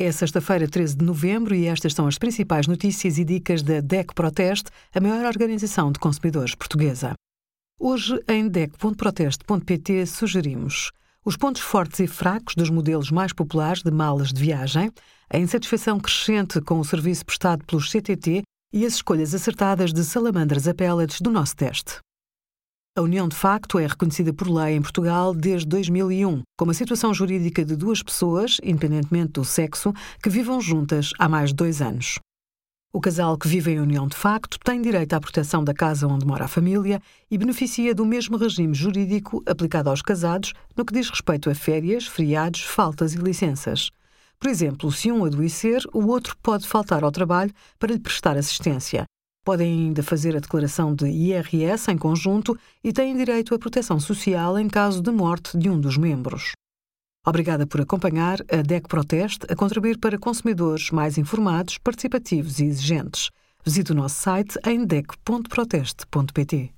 É sexta-feira, 13 de novembro, e estas são as principais notícias e dicas da DEC Proteste, a maior organização de consumidores portuguesa. Hoje, em DEC.proteste.pt, sugerimos os pontos fortes e fracos dos modelos mais populares de malas de viagem, a insatisfação crescente com o serviço prestado pelos CTT e as escolhas acertadas de salamandras a do nosso teste. A união de facto é reconhecida por lei em Portugal desde 2001, como a situação jurídica de duas pessoas, independentemente do sexo, que vivam juntas há mais de dois anos. O casal que vive em união de facto tem direito à proteção da casa onde mora a família e beneficia do mesmo regime jurídico aplicado aos casados no que diz respeito a férias, feriados, faltas e licenças. Por exemplo, se um adoecer, o outro pode faltar ao trabalho para lhe prestar assistência, Podem ainda fazer a declaração de IRS em conjunto e têm direito à proteção social em caso de morte de um dos membros. Obrigada por acompanhar a DEC Proteste a contribuir para consumidores mais informados, participativos e exigentes. Visite o nosso site em dec.proteste.pt.